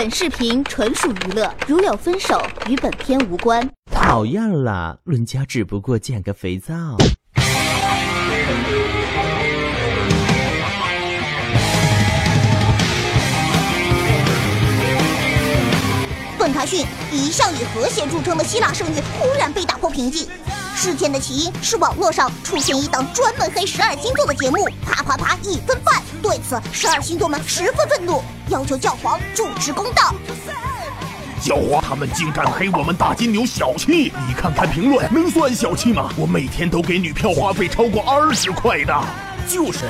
本视频纯属娱乐，如有分手，与本片无关。讨厌了，伦家只不过捡个肥皂。本台讯：一向以和谐著称的希腊圣域忽然被打破平静。事件的起因是网络上出现一档专门黑十二星座的节目，啪啪啪一分半。对此，十二星座们十分愤怒，要求教皇主持公道。教皇他们竟敢黑我们大金牛小气！你看看评论，能算小气吗？我每天都给女票花费超过二十块的。就是，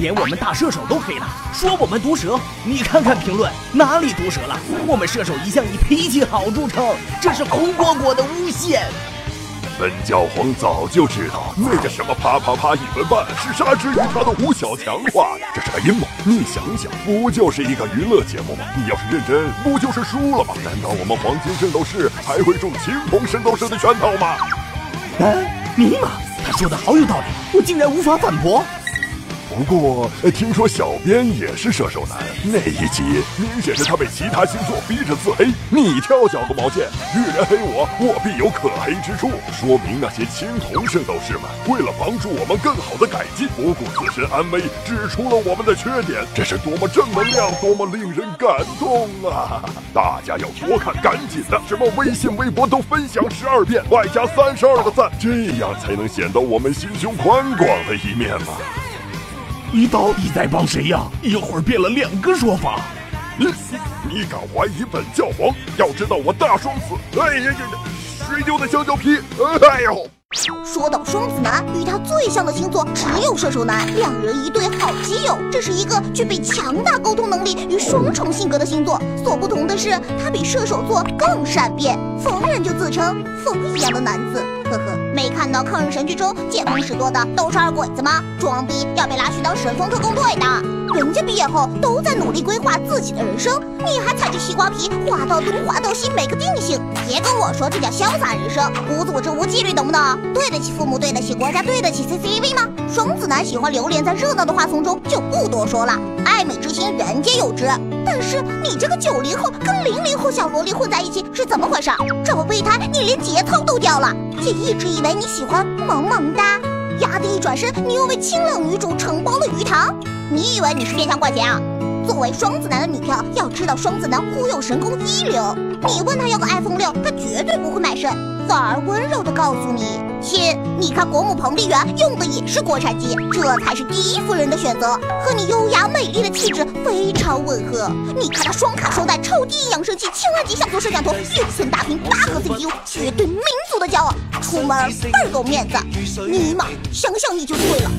连我们大射手都黑了，说我们毒舌。你看看评论，哪里毒舌了？我们射手一向以脾气好著称，这是红果果的诬陷。本教皇早就知道那个什么啪啪啪一分半是杀之于他的吴小强画的，这是个阴谋。你想想，不就是一个娱乐节目吗？你要是认真，不就是输了吗？难道我们黄金圣斗士还会中青铜圣斗士的圈套吗？嗯，尼玛，他说的好有道理，我竟然无法反驳。不过，听说小编也是射手男，那一集明显是他被其他星座逼着自黑。你挑小个毛线？遇人黑我，我必有可黑之处。说明那些青铜圣斗士们为了帮助我们更好的改进，不顾自身安危，指出了我们的缺点。这是多么正能量，多么令人感动啊！大家要多看，赶紧的，什么微信、微博都分享十二遍，外加三十二个赞，这样才能显得我们心胸宽广的一面嘛。你到底在帮谁呀？一会儿变了两个说法。你你敢怀疑本教皇？要知道我大双子，哎呀呀呀，水牛的香蕉皮，哎呦！说到双子男，与他最像的星座只有射手男，两人一对好基友。这是一个具备强大沟通能力与双重性格的星座，所不同的是，他比射手座更善变，逢人就自称风一样的男子。呵呵，没看到抗日神剧中见风使舵的都是二鬼子吗？装逼要被拉去当神风特工队的。人家毕业后都在努力规划自己的人生，你还踩着西瓜皮画到东画到西没个定性。别跟我说这叫潇洒人生，无组织无纪律，懂不懂？对得起父母，对得起国家，对得起 CCTV 吗？双子男喜欢流连在热闹的花丛中，就不多说了。爱美之心，人皆有之。但是你这个九零后跟零和小萝莉混在一起是怎么回事？这么备胎，你连节操都掉了。姐一直以为你喜欢萌萌哒，丫的一转身，你又为清冷女主承包了鱼塘。你以为你是变相怪钱啊？作为双子男的女票，要知道双子男忽悠神功一流。你问他要个 iPhone 六，他绝对不会买身，反而温柔的告诉你：亲，你看国母彭丽媛用的也是国产机，这才是第一夫人的选择，和你优雅美丽的气质非常吻合。你看它双卡双待超低音扬声器，千万级像素摄像头，六寸大屏，八核 CPU，绝对民族的骄傲，出门倍儿够面子。尼玛，想想你就对了。